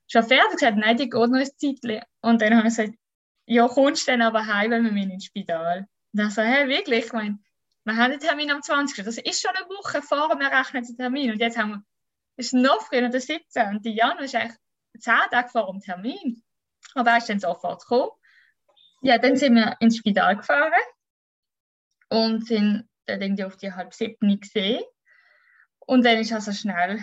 schon fertig? Ich gesagt, nein, die geht noch ein Zeitchen. Und dann habe ich gesagt, ja, kommst du dann aber heim, wenn wir müssen ins Spital. Und dann so, hä, wirklich? Ich meine, wir haben den Termin am 20. Das ist schon eine Woche vor, wir rechnen den Termin. Und jetzt haben wir, es ist noch früher, der 17. Und die Jan ist eigentlich zehn Tage vor dem Termin. Aber er ist dann sofort gekommen. Ja, dann sind wir ins Spital gefahren und sind dann irgendwie auf die halb sieben gesehen. Und dann ist also schnell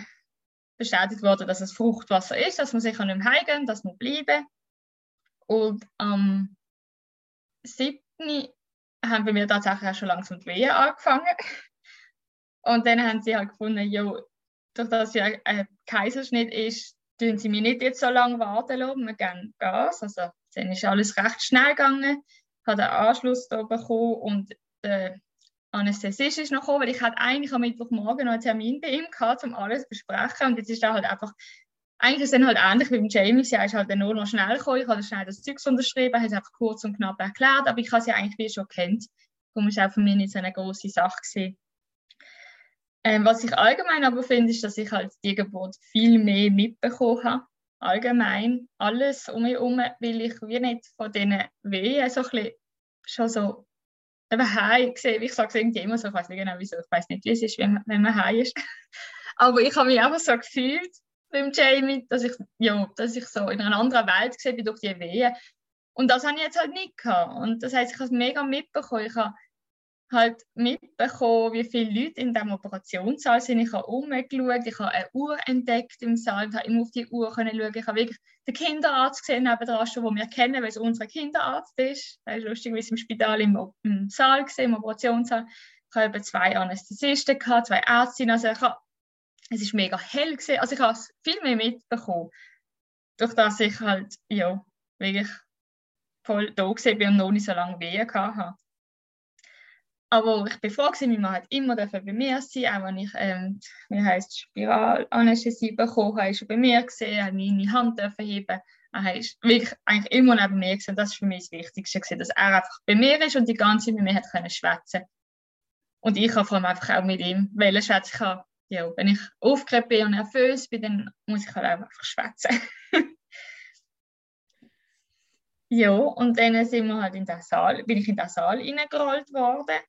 bestätigt worden, dass es Fruchtwasser ist, dass man sich nicht mehr heimgehen dass man bleiben. Und am 7. haben wir tatsächlich auch schon langsam die Wehen angefangen. Und dann haben sie halt gefunden, ja, durch das ja ein Kaiserschnitt ist, tun sie mich nicht jetzt so lange warten lassen, wir gehen Gas. Also dann ist alles recht schnell gegangen. Ich habe den Anschluss da bekommen und der Anästhesist ist noch gekommen, weil ich hatte eigentlich am Mittwochmorgen noch einen Termin bei ihm gehabt, um alles zu besprechen. Und jetzt ist er halt einfach, eigentlich ist es dann halt ähnlich wie beim Jamie. Sie ist halt dann nur noch schnell gekommen. Ich habe schnell das Zeug unterschrieben, habe es einfach kurz und knapp erklärt, aber ich habe sie eigentlich wie schon kennt. Darum ist auch für mich nicht so eine große Sache gewesen. Ähm, was ich allgemein aber finde, ist, dass ich halt die Geburt viel mehr mitbekommen habe. Allgemein alles um mich herum, weil ich wie nicht von diesen Wehen so ein bisschen schon so eben heim gesehen. Ich sage es irgendwie immer so, ich weiß nicht genau wieso, ich weiß nicht, wie es ist, wenn, wenn man heim ist. Aber ich habe mich einfach so gefühlt mit Jamie, dass ich, ja, dass ich so in einer anderen Welt gesehen bin durch die Wehen. Und das habe ich jetzt halt nicht gehabt. Und das heißt, ich habe es mega mitbekommen. Ich habe halt mitbekommen, wie viele Leute in diesem Operationssaal sind. Ich habe umgeschaut, ich habe eine Uhr entdeckt im Saal, ich habe immer auf die Uhr schauen. Ich habe wirklich den Kinderarzt gesehen, nebenan schon, den wir kennen, weil es unser Kinderarzt ist. Er ist lustigerweise im Spital im, im Saal gesehen, im Operationssaal. Ich habe eben zwei Anästhesisten gehabt, zwei Ärztinnen. Also ich habe, es ist mega hell gesehen. Also ich habe viel mehr mitbekommen, durch das ich halt ja wirklich voll da gesehen bin und noch nicht so lange Wehen hatte. Aber ich bin froh, gewesen, mein Mann hat immer bei mir sein, auch wenn ich, ähm, wie heisst Spiralanästhesie bekommen habe, ist er bei mir gesehen, hat meine Hand dürfen heben. Er ist wirklich eigentlich immer neben mir gewesen. Das ist für mich das Wichtigste gewesen, dass er einfach bei mir ist und die ganze Zeit mit mir hat können schwätzen. Und ich kann vor allem einfach auch mit ihm wählen schwätzen. ja, wenn ich aufgeregt bin und nervös bin, dann muss ich halt einfach schwätzen. ja, und dann sind wir halt in den Saal, bin ich in den Saal reingerollt worden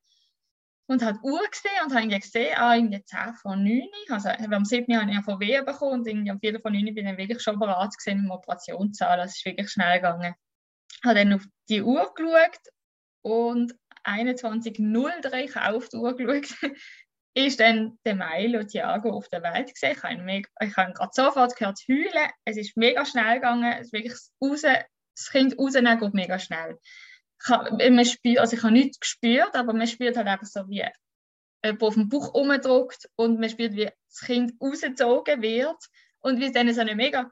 und habe die Uhr gesehen und habe gesehen, ah, irgendwie 10 von 9. Also am 7. habe ich ja von Wehen bekommen und irgendwie am 4. von 9 bin ich wirklich schon bereit gesehen im Operationssaal. Das ist wirklich schnell gegangen. Habe dann auf die Uhr geschaut und 21.03, ich auf die Uhr geschaut, ist dann der Milo Thiago auf der Welt gesehen. Ich habe ihn gerade sofort gehört heulen. Es ist mega schnell gegangen. Es ist wirklich raus, das Kind rausnehmen geht mega schnell man spürt, also ich habe nichts gespürt, aber man spürt halt einfach so, wie jemand auf den Bauch umdrückt und man spürt, wie das Kind rausgezogen wird und wie dann so eine mega,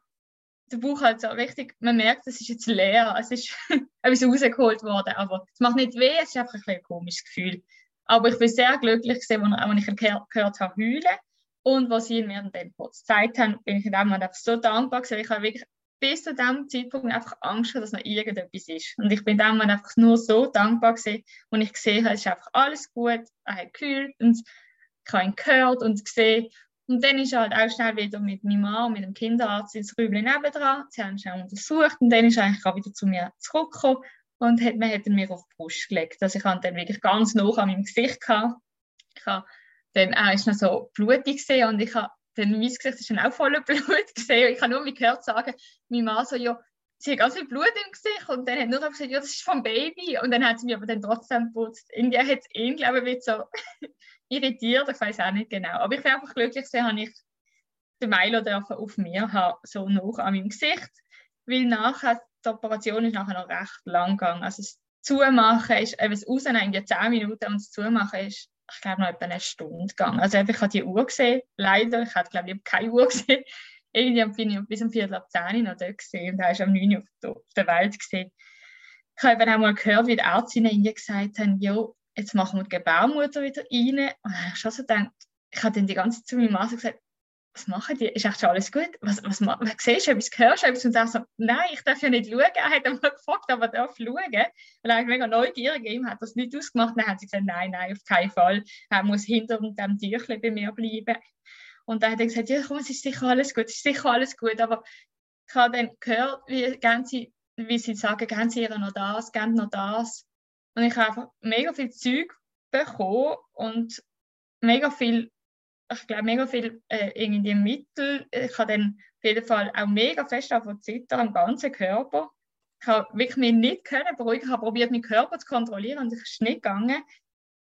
der Bauch halt so richtig, man merkt, es ist jetzt leer, es ist etwas rausgeholt worden, aber es macht nicht weh, es ist einfach ein, ein komisches Gefühl. Aber ich bin sehr glücklich gewesen, als ich ihn gehört habe heulen und was sie mir dann kurz gezeigt haben, bin ich in dem Moment einfach so dankbar gewesen. Ich habe wirklich bis zu dem Zeitpunkt einfach Angst hatte, dass noch irgendetwas ist. Und ich bin dann einfach nur so dankbar gewesen, und ich gesehen habe, es ist einfach alles gut, er hat gekühlt und ich habe ihn gehört und gesehen. Und dann ist er halt auch schnell wieder mit meinem Mann, mit dem Kinderarzt ins Rübli nebendran. Sie haben ihn schnell untersucht und dann ist er eigentlich auch wieder zu mir zurückgekommen und hat, man hat ihn mir auf die Brust gelegt. Also ich hatte dann wirklich ganz nah an meinem Gesicht gehabt. Ich habe dann, er ist noch so blutig und ich habe dann mein Gesicht ist dann auch voller Blut gesehen. Ich habe nur gehört sagen, mein Mann so, ja, sie hat ganz viel Blut im Gesicht und dann hat nur gesagt, ja, das ist vom Baby und dann hat sie mich aber dann trotzdem geputzt. Irgendwie hat es ihn, glaube ich, so irritiert, ich weiß auch nicht genau. Aber ich bin einfach glücklich, dass ich den Milo auf mir haben, so noch an meinem Gesicht, weil nachher, die Operation ist nachher noch recht lang gegangen. Also das Zumachen ist, eben das Rausnehmen in 10 Minuten und das Zumachen ist ich glaube, noch etwa eine Stunde gegangen. Also ich habe die Uhr gesehen, leider. Ich hatte, glaube ich, keine Uhr gesehen. Irgendwie bin ich bis um Viertel ab 10 noch dort gesehen und da ist am 9 Uhr auf der Welt gesehen. Ich habe eben auch mal gehört, wie die Ärztinnen gesagt haben, ja, jetzt machen wir die Gebärmutter wieder rein. Und dann habe ich schon so gedacht, ich habe dann die ganze Zeit zu meinem Mann gesagt, was machen die? Ist echt schon alles gut? Was, was, was siehst du etwas, hörst du etwas? Und er so, nein, ich darf ja nicht schauen. Er hat einmal gefragt, ob er darf schauen. Weil er mega neugierig ihm hat das nicht ausgemacht. Dann haben sie gesagt, nein, nein, auf keinen Fall. Er muss hinter dem Tierchen bei mir bleiben. Und dann hat er gesagt, ja komm, es ist sicher alles gut, es ist sicher alles gut. Aber ich habe dann gehört, wie, sie, wie sie sagen, geben sie ihr noch das, geben noch das. Und ich habe einfach mega viel Zeug bekommen und mega viel ich glaube, mega viel äh, irgendwie Mittel. Ich habe dann auf jeden Fall auch mega fest von zittern am ganzen Körper. Ich habe wirklich mich nicht können beruhigen. Ich habe probiert, meinen Körper zu kontrollieren und es ist nicht gegangen.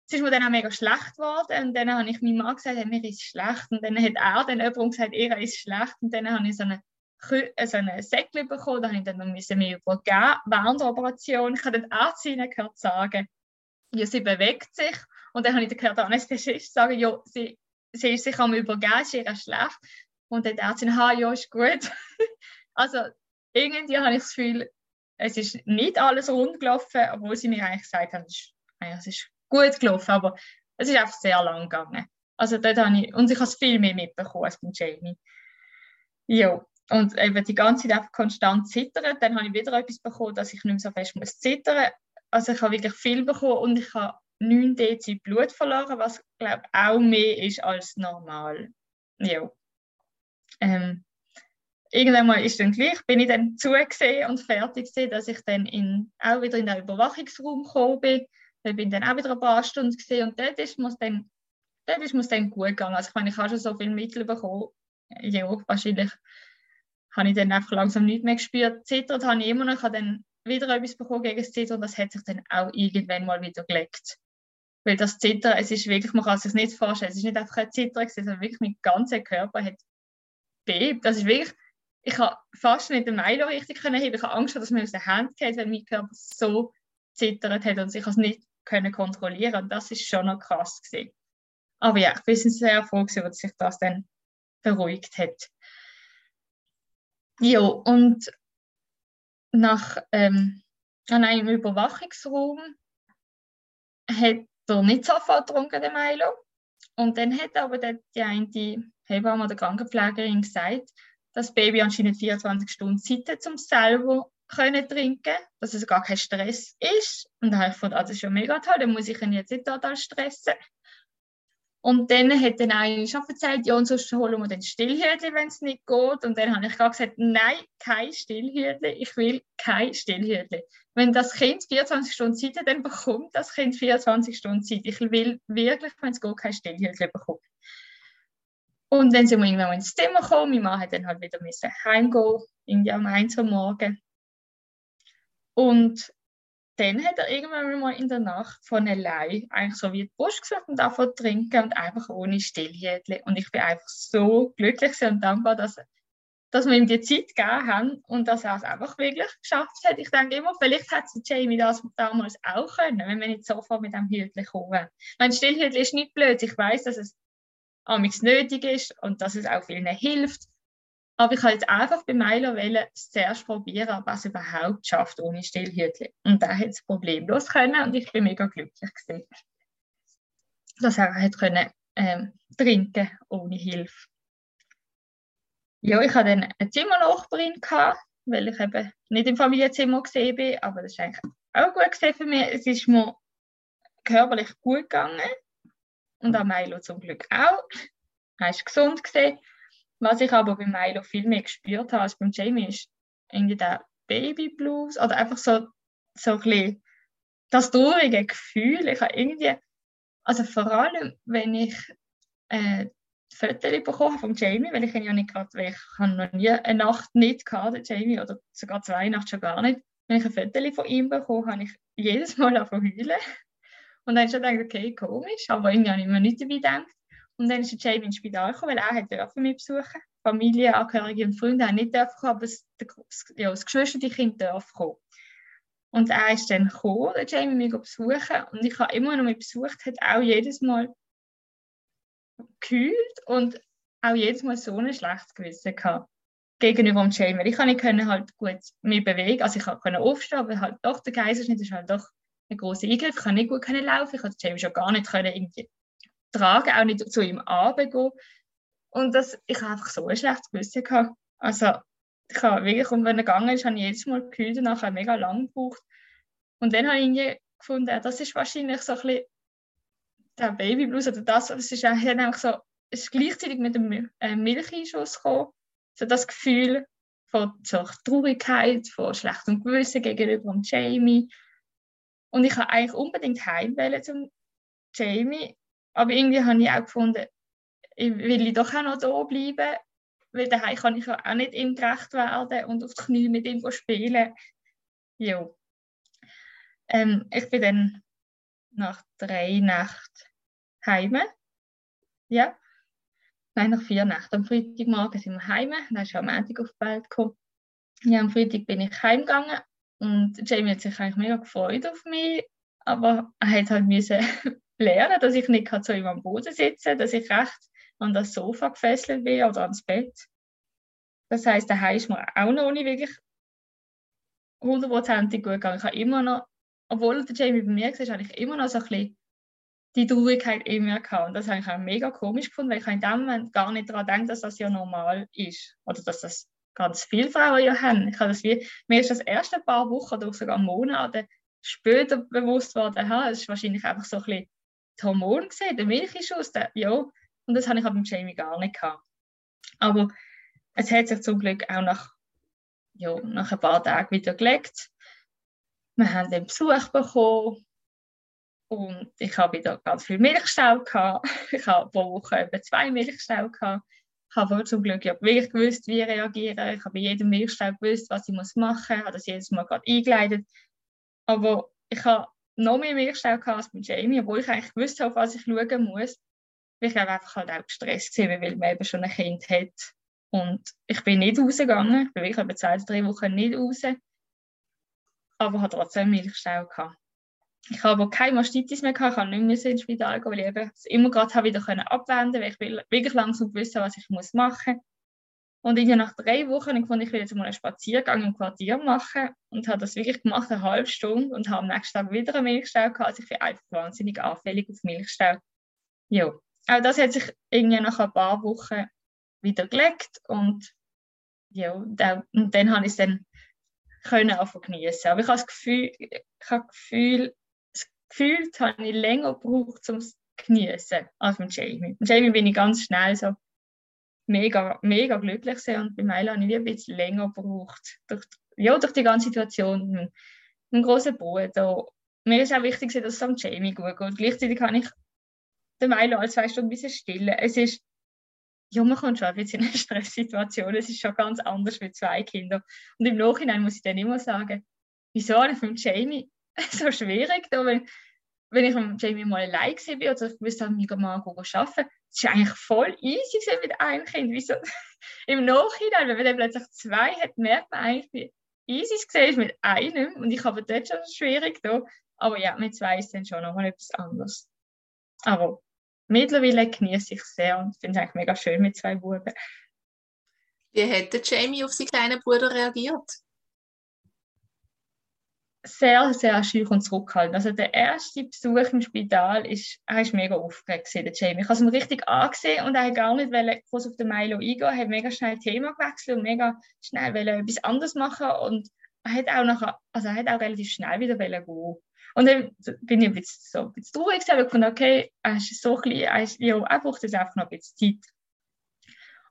Es ist mir dann auch mega schlecht geworden und dann habe ich meinem Mann gesagt, hey, mir ist schlecht und dann hat er dann jemand gesagt, ihr ist schlecht und dann habe ich so eine äh, so eine Säckchen bekommen, da habe ich dann müssen mich übergeben während der Operation. Ich habe den Arzt gehört sagen, ja, sie bewegt sich und dann habe ich der Anästhesist sagen, ja, sie sie ist sich am übergeben, sie ist schlecht. Und dann dachte ich, ha, ja, ist gut. also irgendwie habe ich das Gefühl, es ist nicht alles rund gelaufen, obwohl sie mir eigentlich gesagt haben, es ist, es ist gut gelaufen, aber es ist einfach sehr lang gegangen. Also dort habe ich, und ich habe viel mehr mitbekommen als bei Jamie. Ja, und eben die ganze Zeit einfach konstant zittern. Dann habe ich wieder etwas bekommen, dass ich nicht mehr so fest muss zittern. Also ich habe wirklich viel bekommen und ich habe 9 Dezi Blut verloren, was glaube auch mehr ist als normal. Ja. Ähm, irgendwann mal ist dann gleich, bin ich dann zugesehen und fertig gesehen, dass ich dann in, auch wieder in den Überwachungsraum gekommen bin. Da bin dann auch wieder ein paar Stunden gesehen und dort ist es dann, dort ist es dann gut gegangen. Also ich meine, ich habe schon so viele Mittel bekommen. Ja, wahrscheinlich habe ich dann einfach langsam nicht mehr gespürt. Zittert habe ich immer noch, ich habe dann wieder etwas bekommen gegen das Zittern und das hat sich dann auch irgendwann mal wieder gelegt. Weil das Zittern, es ist wirklich, man kann sich nicht vorstellen, es ist nicht einfach ein Zittern, sondern wirklich mein ganzer Körper hat bebt. Das ist wirklich, ich habe fast nicht den Milo richtig können heben. Ich habe Angst, dass mir aus der Hand geht, weil mein Körper so zittert hat und ich es nicht können kontrollieren. Und das ist schon noch krass gewesen. Aber ja, ich bin sehr froh gewesen, dass sich das dann beruhigt hat. Ja, und nach ähm, an einem Überwachungsraum hat der nicht sofort getrunken, den Milo. Und dann hat aber die eine Hebamme oder Krankenpflegerin gesagt, dass das Baby anscheinend 24 Stunden Zeit hat, um selber können trinken, dass es gar kein Stress ist. Und da habe ich gedacht, ah, das ist ja mega toll, dann muss ich ihn jetzt nicht total stressen. Und dann hat dann eine schon erzählt, ja, und sonst holen wir den Stillhütli, wenn es nicht geht. Und dann habe ich gesagt, nein, kein Stillhütli, ich will kein Stillhütli. Wenn das Kind 24 Stunden Zeit hat, dann bekommt das Kind 24 Stunden Zeit. Ich will wirklich, wenn es geht, kein Stillhütli bekommen. Und dann sind wir irgendwann ins Zimmer gekommen. Mein Mann hat dann halt wieder müssen heimgehen, irgendwie am 1 Uhr morgen. Und dann hat er irgendwann mal in der Nacht von allein eigentlich so wie die Brust gesucht und davon trinken und einfach ohne Stillhätchen. Und ich bin einfach so glücklich und dankbar, dass, dass wir ihm die Zeit gegeben haben und dass er es einfach wirklich geschafft hat. Ich denke immer, vielleicht hat Jamie das damals auch können, wenn wir nicht sofort mit dem Hütchen kommen. Mein Stillhütchen ist nicht blöd. Ich weiß, dass es amigs nötig ist und dass es auch vielen hilft. Aber ich habe jetzt einfach bei Milo zuerst probieren, ob er es überhaupt schafft ohne Stillhütchen. Und da hat es problemlos können und ich bin mega glücklich gewesen, dass er hat können, ähm, trinken ohne Hilfe. Ja, ich hatte dann eine Zimmernachbarin, weil ich eben nicht im Familienzimmer gesehen bin, aber das ist eigentlich auch gut gesehen für mich. Es ist mir körperlich gut gegangen und auch Milo zum Glück auch. Er ist gesund gesehen. Was ich aber bei Milo viel mehr gespürt habe als beim Jamie, ist irgendwie der Baby Blues oder einfach so, so ein bisschen das traurige Gefühl. Ich habe irgendwie, also vor allem, wenn ich äh, Fotos bekommen vom Jamie, weil ich ihn ja nicht gerade, weil ich habe noch nie eine Nacht nicht gehabt, Jamie, oder sogar zwei Nacht schon gar nicht. Wenn ich ein Foto von ihm bekomme, habe ich jedes Mal angefangen heulen. Und dann habe ich schon gedacht, okay, komisch, aber irgendwie habe ich mir nicht dabei gedacht. Und dann ist Jamie ins Spital gekommen, weil er mich besuchen. Familie, Angehörige und Freunde haben nicht kommen, aber das, ja, das geschwisterte Kind darf kommen. Und er ist dann gekommen, der Jamie mich besuchen. Und ich habe immer noch mit besucht, hat auch jedes Mal gekühlt und auch jedes Mal so ein schlechtes Gewissen gehabt gegenüber dem Jamie. Ich konnte nicht halt gut mich bewegen, also ich konnte aufstehen, aber halt doch der Kaiserschnitt ist halt doch ein großer Eingriff. Ich konnte nicht gut laufen, ich konnte Jamie schon gar nicht irgendwie tragen, auch nicht zu ihm gehen. Und das, ich habe einfach so ein schlechtes Gewissen gehabt. Also, ich habe wirklich, und wenn er gegangen ist, habe ich jedes Mal gekühlt und nachher mega lang gebraucht. Und dann habe ich irgendwie gefunden, das ist wahrscheinlich so ein bisschen der Babyblues oder das, es ist einfach so, es ist gleichzeitig mit dem äh, Milcheinschuss gekommen, so das Gefühl von so Traurigkeit, von schlechtem Gewissen gegenüber Jamie. Und ich habe eigentlich unbedingt heimwählen zum Jamie aber irgendwie habe ich auch gefunden, ich will doch auch noch da bleiben, weil daheim kann ich auch nicht ihm gerecht werden und auf die Knie mit ihm spielen. Ja. Ähm, ich bin dann nach drei Nächten heim. Ja. Nein, nach vier Nächten. Am Freitagmorgen sind wir heim. Dann ist am Montag auf die Welt gekommen. Ja, am Freitag bin ich heimgegangen und Jamie hat sich eigentlich mega gefreut auf mich, aber er hat halt müssen lernen, dass ich nicht zu ihm am Boden sitze, dass ich recht an das Sofa gefesselt bin oder ans Bett. Das heißt, daheim ist mir auch noch nicht wirklich hundertprozentig gut gegangen. Ich habe immer noch, obwohl der Jamie bei mir war, habe ich immer noch so ein bisschen die Traurigkeit in mir gehabt. Und das habe ich auch mega komisch gefunden, weil ich in dem Moment gar nicht daran denke, dass das ja normal ist. Oder dass das ganz viele Frauen ja haben. Ich habe das wie, mir ist das erste paar Wochen oder sogar Monate später bewusst worden, es ist wahrscheinlich einfach so ein bisschen das Hormon gesehen, der Milchschuss, der, ja. Und das habe ich beim Jamie gar nicht gehabt. Aber es hat sich zum Glück auch nach, ja, nach ein paar Tagen wieder gelegt. Wir haben den Besuch bekommen und ich habe wieder ganz viel Milchstau gehabt. Ich habe pro Woche etwa zwei Milchstau gehabt. Ich habe zum Glück ja wirklich gewusst, wie reagieren. Ich habe bei jedem Milchstau gewusst, was ich machen muss. Ich habe das jedes Mal gerade eingeleitet. Aber ich habe noch mehr Milchstau als mit Jamie, obwohl ich eigentlich gewusst habe, was ich schauen muss. Ich einfach halt auch gestresst war, weil man eben schon ein Kind hat. Und ich bin nicht rausgegangen. Ich bin wirklich über zwei, drei Wochen nicht raus. Aber habe trotzdem Milchstau gehabt. Ich habe aber keine Mastitis mehr gehabt, ich habe nicht mehr ins Spital gehen, weil ich eben immer gerade wieder abwenden konnte, weil ich wirklich langsam gewusst habe, was ich machen muss Und ich nach drei Wochen ich fand, ich will jetzt mal einen Spaziergang im Quartier machen und habe das wirklich gemacht, eine halbe Stunde und habe am nächsten Tag wieder einen Milchstau gehabt. Also ich bin einfach wahnsinnig anfällig auf Milchstau. Ja, auch das hat sich irgendwie nach ein paar Wochen wieder gelegt und ja, da, und dann habe ich es dann können auch genießen. Aber ich habe das Gefühl, ich habe Gefühl, das Gefühl habe ich länger gebraucht, um es zu genießen als mit Jamie. Mit Jamie bin ich ganz schnell so mega, mega glücklich sein und bei Milo habe ich ein bisschen länger gebraucht. Durch, ja, durch die ganze Situation mit meinem großen Bruder. Mir ist auch wichtig, dass es am Jamie gut geht. Gleichzeitig kann ich den Milo als zwei Stunden ein bisschen stillen. Es ist ja, man kommt schon ein bisschen in eine Stresssituation. Es ist schon ganz anders mit zwei Kindern. Und im Nachhinein muss ich dann immer sagen, wieso habe ich mit Jamie so schwierig, da, wenn, wenn ich mit Jamie mal allein war oder ich müsste mit mal arbeiten, es war eigentlich voll easy mit einem Kind. Wieso? Im Nachhinein, wenn man dann plötzlich zwei hat, merkt man eigentlich, wie easy es ist mit einem. Und ich habe dort schon schwierig da. Aber ja, mit zwei ist dann schon nochmal etwas anderes. Aber mittlerweile genieße ich es sehr und finde es eigentlich mega schön mit zwei Buben. Wie hätte Jamie auf seinen kleinen Bruder reagiert? Sehr, sehr scheu und zurückhaltend. Also der erste Besuch im Spital ist, er ist mega aufgeregt der Jamie. Ich habe ihn richtig angesehen und er hat gar nicht groß auf den Milo eingehen, er hat mega schnell Thema gewechselt und mega schnell etwas anderes machen und er hat auch nachher, also er hat auch relativ schnell wieder gehen und dann bin ich ein bisschen, so ein bisschen traurig gewesen, und gefunden, okay, er ist so klein, er, ist, ja, er braucht jetzt einfach noch ein bisschen Zeit.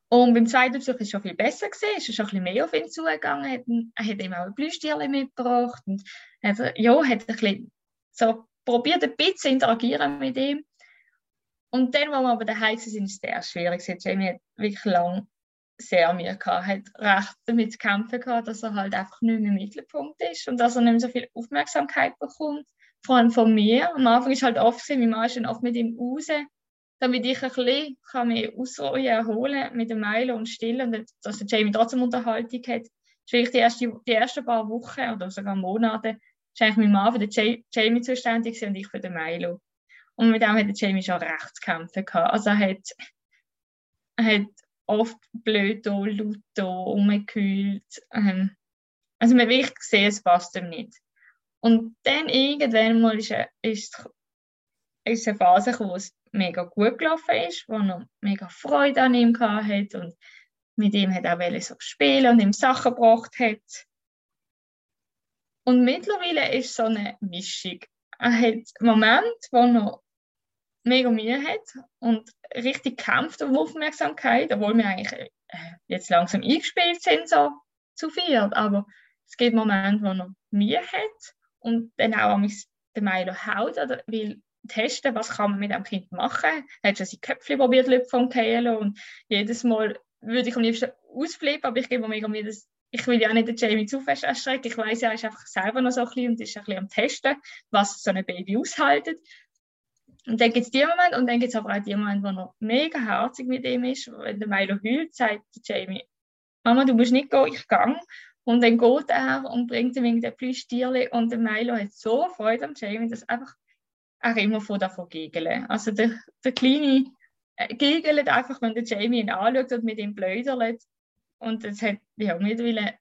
Und beim zweiten Besuch war es schon viel besser, gewesen, ist schon ein bisschen mehr auf ihn zugegangen, er hat ihm auch ein Blüstierchen mitgebracht und hat, ja, hat ein bisschen so probiert, ein bisschen zu interagieren mit ihm. Und dann, als wir aber daheim sind, ist es sehr schwierig. Jamie hat wirklich lange sehr mir gehabt, hat recht damit zu kämpfen gehabt, dass er halt einfach nicht mehr im Mittelpunkt ist und dass er nicht mehr so viel Aufmerksamkeit bekommt, vor allem von mir. Am Anfang ist halt oft mein Mann ist dann oft mit ihm raus, damit ich ein bisschen kann mich ausruhen, erholen mit dem Meilen und stillen und dass der Jamie trotzdem Unterhaltung hat. Das war die, erste, die ersten paar Wochen oder sogar Monate ist eigentlich mein Mann für den Jamie zuständig und ich für den Milo. Und mit dem hat der Jamie schon recht zu kämpfen gehabt. Also er hat, er hat oft blöd da, laut da, rumgekühlt. Ähm, also man wirklich gesehen, es passt ihm nicht. Und dann irgendwann mal ist, ist, ist eine Phase wo es mega gut gelaufen ist, wo er mega Freude an ihm hatte und mit ihm hat auch so spielen und ihm Sachen gebracht hat. Und mittlerweile ist so eine Mischung. Er hat Momente, wo er mega Mühe hat und richtig kämpft um Aufmerksamkeit, obwohl wir eigentlich äh, jetzt langsam eingespielt sind, so zu viert. Aber es gibt Momente, wo er Mühe hat und dann auch an den Milo haut oder will testen, was kann man mit einem Kind machen. Er hat schon sein Köpfchen probiert von KLO und jedes Mal würde ich am liebsten ausflippen, aber ich gebe mir mega Mühe, dass ich will ja nicht den Jamie zu fest erschrecken. Ich weiß er ist einfach selber noch so ein bisschen und ist ein bisschen am Testen, was so ein Baby aushaltet. Und dann gibt es die Momente und dann gibt es aber auch die Momente, wo er mega herzig mit ihm ist. Wenn der Milo heult, sagt Jamie, Mama, du musst nicht gehen, ich gehe. Und dann geht er und bringt ihm irgendein Plüschtierchen und der Milo hat so Freude am Jamie, dass einfach er immer von davon gegeln. Also der, der kleine äh, gegelt einfach, wenn der Jamie ihn anschaut und mit ihm blödert. Und das hat ja, mittlerweile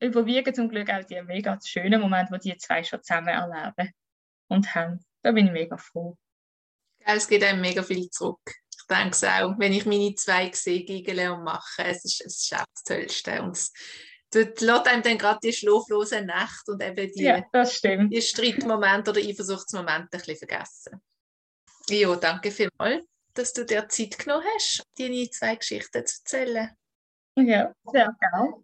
überwiegen zum Glück auch die mega schönen Momente, die die zwei schon zusammen erleben und haben. Da bin ich mega froh. Es geht einem mega viel zurück. Ich denke es auch, wenn ich meine zwei sehe, giggle und mache, es ist, es ist auch das Tollste. Und es dort lässt einem dann gerade die schlaflosen Nächte und eben die, ja, die Streitmomente oder Eifersuchtsmomente ein bisschen vergessen. Ja, danke vielmals, dass du dir Zeit genommen hast, deine zwei Geschichten zu erzählen. Ja, sehr gerne.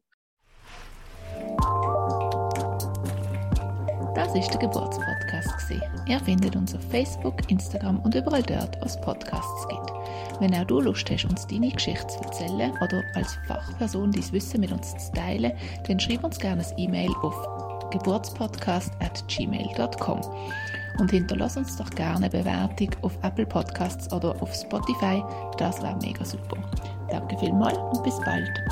Das ist der Geburtspodcast. Ihr findet uns auf Facebook, Instagram und überall dort, wo es Podcasts gibt. Wenn auch du Lust hast, uns deine Geschichte zu erzählen oder als Fachperson dein Wissen mit uns zu teilen, dann schreib uns gerne ein E-Mail auf geburtspodcast.gmail.com und hinterlass uns doch gerne eine Bewertung auf Apple Podcasts oder auf Spotify. Das wäre mega super. Danke vielmals und bis bald.